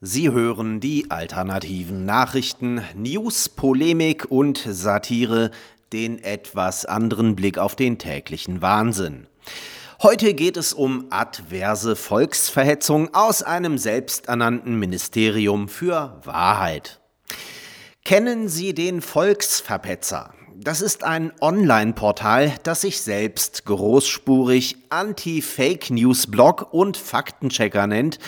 Sie hören die alternativen Nachrichten, News, Polemik und Satire, den etwas anderen Blick auf den täglichen Wahnsinn. Heute geht es um adverse Volksverhetzung aus einem selbsternannten Ministerium für Wahrheit. Kennen Sie den Volksverpetzer? Das ist ein Online-Portal, das sich selbst großspurig Anti-Fake-News-Blog und Faktenchecker nennt,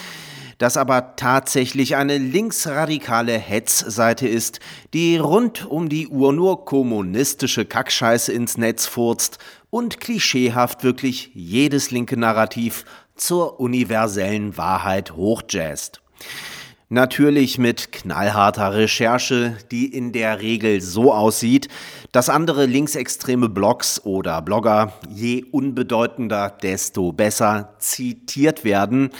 das aber tatsächlich eine linksradikale Hetzseite ist, die rund um die Uhr nur kommunistische Kackscheiße ins Netz furzt und klischeehaft wirklich jedes linke Narrativ zur universellen Wahrheit hochjazzt. Natürlich mit knallharter Recherche, die in der Regel so aussieht, dass andere linksextreme Blogs oder Blogger je unbedeutender, desto besser zitiert werden,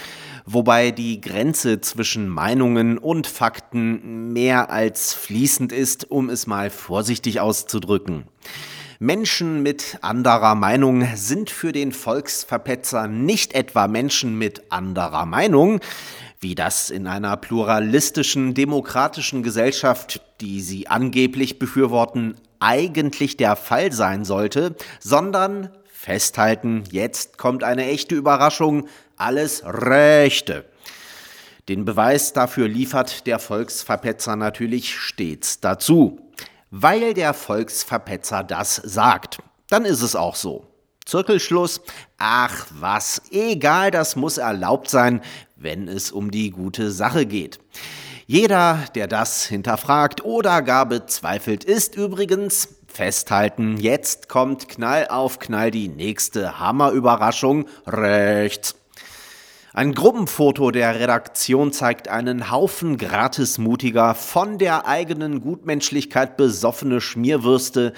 wobei die Grenze zwischen Meinungen und Fakten mehr als fließend ist, um es mal vorsichtig auszudrücken. Menschen mit anderer Meinung sind für den Volksverpetzer nicht etwa Menschen mit anderer Meinung, wie das in einer pluralistischen, demokratischen Gesellschaft, die sie angeblich befürworten, eigentlich der Fall sein sollte, sondern festhalten, jetzt kommt eine echte Überraschung, alles Rechte. Den Beweis dafür liefert der Volksverpetzer natürlich stets dazu. Weil der Volksverpetzer das sagt, dann ist es auch so. Zirkelschluss. Ach was, egal, das muss erlaubt sein, wenn es um die gute Sache geht. Jeder, der das hinterfragt oder gar bezweifelt, ist übrigens festhalten, jetzt kommt Knall auf Knall die nächste Hammerüberraschung rechts. Ein Gruppenfoto der Redaktion zeigt einen Haufen gratismutiger, von der eigenen Gutmenschlichkeit besoffene Schmierwürste,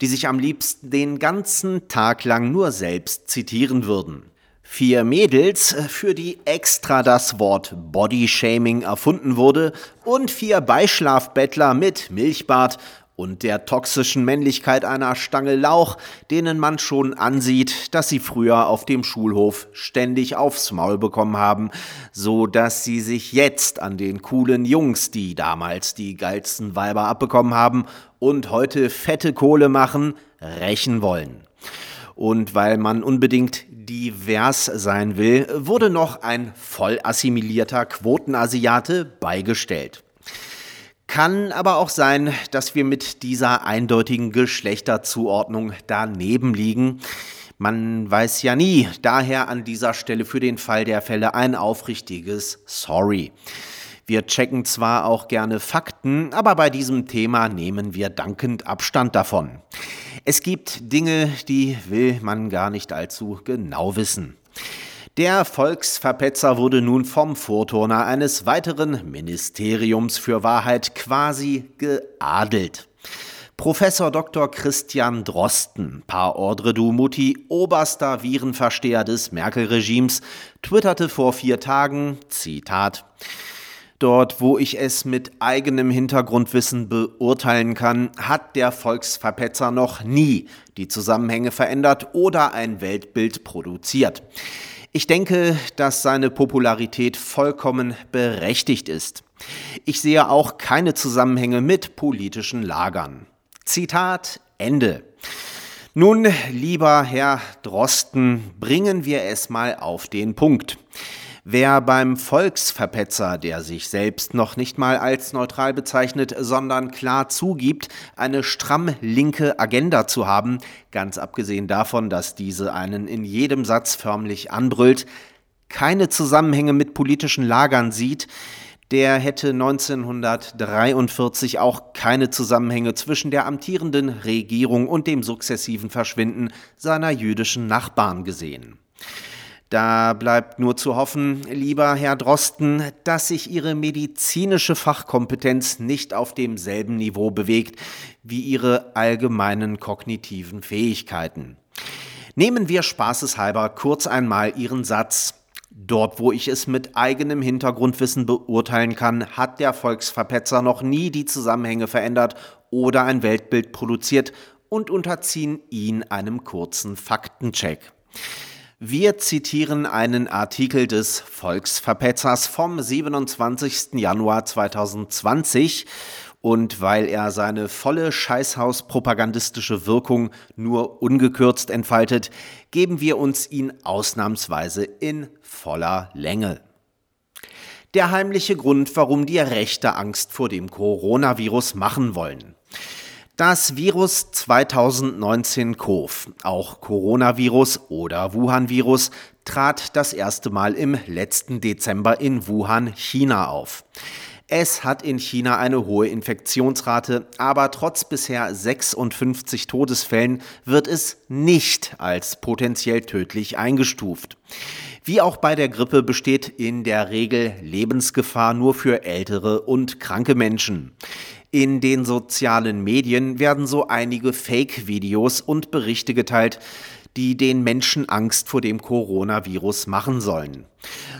die sich am liebsten den ganzen Tag lang nur selbst zitieren würden. Vier Mädels, für die extra das Wort Bodyshaming erfunden wurde, und vier Beischlafbettler mit Milchbart und der toxischen Männlichkeit einer Stange Lauch, denen man schon ansieht, dass sie früher auf dem Schulhof ständig aufs Maul bekommen haben, so dass sie sich jetzt an den coolen Jungs, die damals die geilsten Weiber abbekommen haben und heute fette Kohle machen, rächen wollen. Und weil man unbedingt divers sein will, wurde noch ein voll assimilierter Quotenasiate beigestellt. Kann aber auch sein, dass wir mit dieser eindeutigen Geschlechterzuordnung daneben liegen. Man weiß ja nie, daher an dieser Stelle für den Fall der Fälle ein aufrichtiges Sorry. Wir checken zwar auch gerne Fakten, aber bei diesem Thema nehmen wir dankend Abstand davon. Es gibt Dinge, die will man gar nicht allzu genau wissen. Der Volksverpetzer wurde nun vom Vorturner eines weiteren Ministeriums für Wahrheit quasi geadelt. Professor Dr. Christian Drosten, par ordre du mutti, oberster Virenversteher des Merkel-Regimes, twitterte vor vier Tagen, Zitat, Dort, wo ich es mit eigenem Hintergrundwissen beurteilen kann, hat der Volksverpetzer noch nie die Zusammenhänge verändert oder ein Weltbild produziert. Ich denke, dass seine Popularität vollkommen berechtigt ist. Ich sehe auch keine Zusammenhänge mit politischen Lagern. Zitat Ende. Nun, lieber Herr Drosten, bringen wir es mal auf den Punkt. Wer beim Volksverpetzer, der sich selbst noch nicht mal als neutral bezeichnet, sondern klar zugibt, eine stramm linke Agenda zu haben, ganz abgesehen davon, dass diese einen in jedem Satz förmlich anbrüllt, keine Zusammenhänge mit politischen Lagern sieht, der hätte 1943 auch keine Zusammenhänge zwischen der amtierenden Regierung und dem sukzessiven Verschwinden seiner jüdischen Nachbarn gesehen. Da bleibt nur zu hoffen, lieber Herr Drosten, dass sich Ihre medizinische Fachkompetenz nicht auf demselben Niveau bewegt wie Ihre allgemeinen kognitiven Fähigkeiten. Nehmen wir spaßeshalber kurz einmal Ihren Satz. Dort, wo ich es mit eigenem Hintergrundwissen beurteilen kann, hat der Volksverpetzer noch nie die Zusammenhänge verändert oder ein Weltbild produziert und unterziehen ihn einem kurzen Faktencheck. Wir zitieren einen Artikel des Volksverpetzers vom 27. Januar 2020 und weil er seine volle Scheißhaus-propagandistische Wirkung nur ungekürzt entfaltet, geben wir uns ihn ausnahmsweise in voller Länge. Der heimliche Grund, warum die Rechte Angst vor dem Coronavirus machen wollen. Das Virus 2019 CoV, auch Coronavirus oder Wuhan-Virus, trat das erste Mal im letzten Dezember in Wuhan, China auf. Es hat in China eine hohe Infektionsrate, aber trotz bisher 56 Todesfällen wird es nicht als potenziell tödlich eingestuft. Wie auch bei der Grippe besteht in der Regel Lebensgefahr nur für ältere und kranke Menschen. In den sozialen Medien werden so einige Fake-Videos und Berichte geteilt, die den Menschen Angst vor dem Coronavirus machen sollen.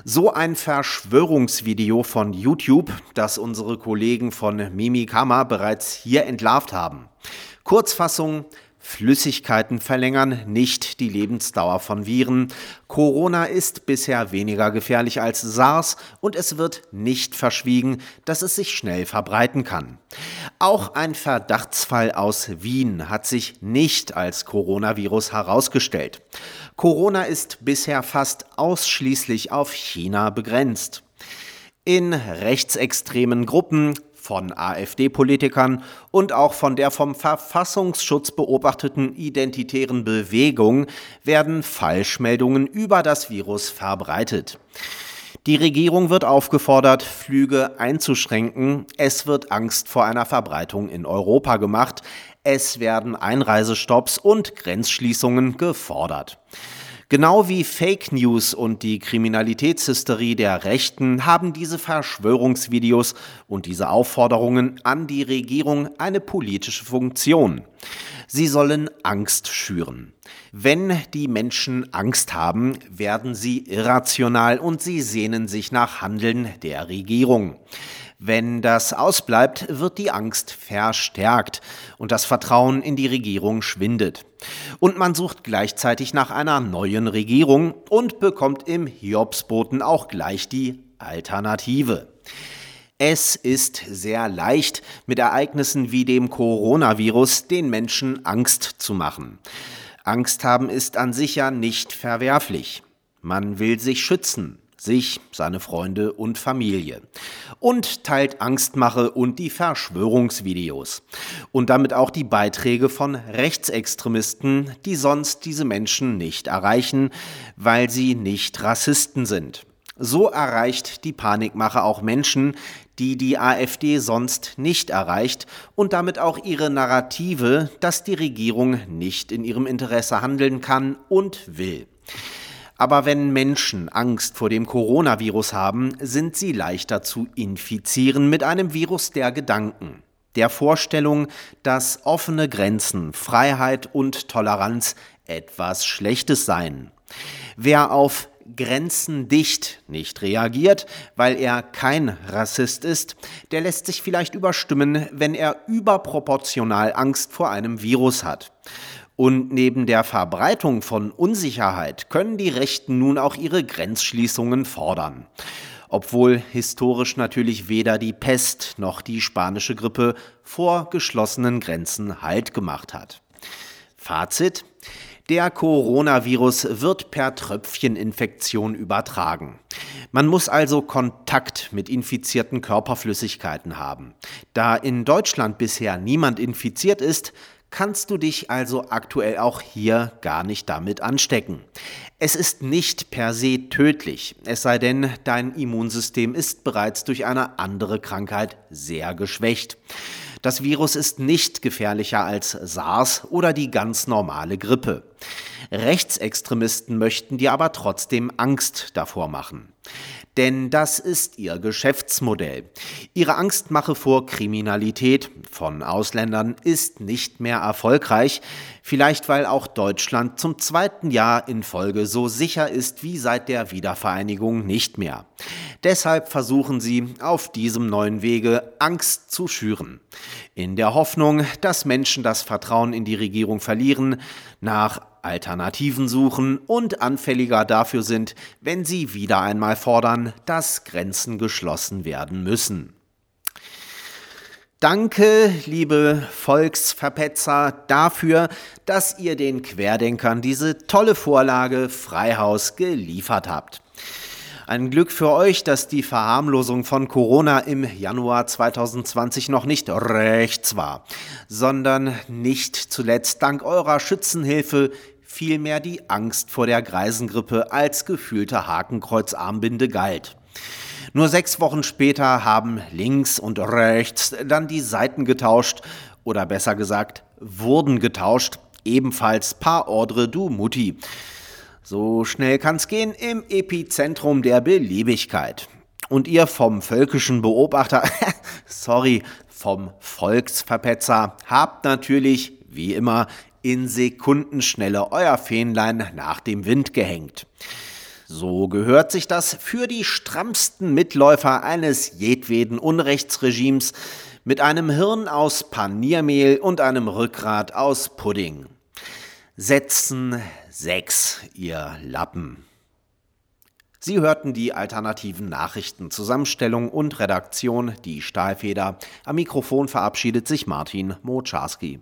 So ein Verschwörungsvideo von YouTube, das unsere Kollegen von Mimikama bereits hier entlarvt haben. Kurzfassung, Flüssigkeiten verlängern nicht die Lebensdauer von Viren. Corona ist bisher weniger gefährlich als SARS und es wird nicht verschwiegen, dass es sich schnell verbreiten kann. Auch ein Verdachtsfall aus Wien hat sich nicht als Coronavirus herausgestellt. Corona ist bisher fast ausschließlich auf China begrenzt. In rechtsextremen Gruppen von AfD-Politikern und auch von der vom Verfassungsschutz beobachteten identitären Bewegung werden Falschmeldungen über das Virus verbreitet. Die Regierung wird aufgefordert, Flüge einzuschränken. Es wird Angst vor einer Verbreitung in Europa gemacht. Es werden Einreisestopps und Grenzschließungen gefordert. Genau wie Fake News und die Kriminalitätshysterie der Rechten haben diese Verschwörungsvideos und diese Aufforderungen an die Regierung eine politische Funktion. Sie sollen Angst schüren. Wenn die Menschen Angst haben, werden sie irrational und sie sehnen sich nach Handeln der Regierung. Wenn das ausbleibt, wird die Angst verstärkt und das Vertrauen in die Regierung schwindet. Und man sucht gleichzeitig nach einer neuen Regierung und bekommt im Hiobsboten auch gleich die Alternative. Es ist sehr leicht, mit Ereignissen wie dem Coronavirus den Menschen Angst zu machen. Angst haben ist an sich ja nicht verwerflich. Man will sich schützen sich, seine Freunde und Familie. Und teilt Angstmache und die Verschwörungsvideos. Und damit auch die Beiträge von Rechtsextremisten, die sonst diese Menschen nicht erreichen, weil sie nicht Rassisten sind. So erreicht die Panikmache auch Menschen, die die AfD sonst nicht erreicht und damit auch ihre Narrative, dass die Regierung nicht in ihrem Interesse handeln kann und will. Aber wenn Menschen Angst vor dem Coronavirus haben, sind sie leichter zu infizieren mit einem Virus der Gedanken, der Vorstellung, dass offene Grenzen, Freiheit und Toleranz etwas Schlechtes seien. Wer auf Grenzen dicht nicht reagiert, weil er kein Rassist ist, der lässt sich vielleicht überstimmen, wenn er überproportional Angst vor einem Virus hat. Und neben der Verbreitung von Unsicherheit können die Rechten nun auch ihre Grenzschließungen fordern. Obwohl historisch natürlich weder die Pest noch die spanische Grippe vor geschlossenen Grenzen Halt gemacht hat. Fazit. Der Coronavirus wird per Tröpfcheninfektion übertragen. Man muss also Kontakt mit infizierten Körperflüssigkeiten haben. Da in Deutschland bisher niemand infiziert ist, kannst du dich also aktuell auch hier gar nicht damit anstecken. Es ist nicht per se tödlich, es sei denn, dein Immunsystem ist bereits durch eine andere Krankheit sehr geschwächt. Das Virus ist nicht gefährlicher als SARS oder die ganz normale Grippe. Rechtsextremisten möchten dir aber trotzdem Angst davor machen. Denn das ist ihr Geschäftsmodell. Ihre Angstmache vor Kriminalität von Ausländern ist nicht mehr erfolgreich, vielleicht weil auch Deutschland zum zweiten Jahr in Folge so sicher ist wie seit der Wiedervereinigung nicht mehr. Deshalb versuchen sie auf diesem neuen Wege Angst zu schüren. In der Hoffnung, dass Menschen das Vertrauen in die Regierung verlieren, nach Alternativen suchen und anfälliger dafür sind, wenn sie wieder einmal fordern, dass Grenzen geschlossen werden müssen. Danke, liebe Volksverpetzer, dafür, dass ihr den Querdenkern diese tolle Vorlage Freihaus geliefert habt. Ein Glück für euch, dass die Verharmlosung von Corona im Januar 2020 noch nicht rechts war, sondern nicht zuletzt dank eurer Schützenhilfe vielmehr die Angst vor der Greisengrippe als gefühlte Hakenkreuzarmbinde galt. Nur sechs Wochen später haben links und rechts dann die Seiten getauscht oder besser gesagt wurden getauscht, ebenfalls par ordre du Mutti. So schnell kann's gehen im Epizentrum der Beliebigkeit. Und ihr vom völkischen Beobachter, sorry, vom Volksverpetzer, habt natürlich, wie immer, in Sekundenschnelle euer Fähnlein nach dem Wind gehängt. So gehört sich das für die strammsten Mitläufer eines jedweden Unrechtsregimes mit einem Hirn aus Paniermehl und einem Rückgrat aus Pudding. Setzen 6, ihr Lappen. Sie hörten die alternativen Nachrichten, Zusammenstellung und Redaktion, die Stahlfeder. Am Mikrofon verabschiedet sich Martin Moczarski.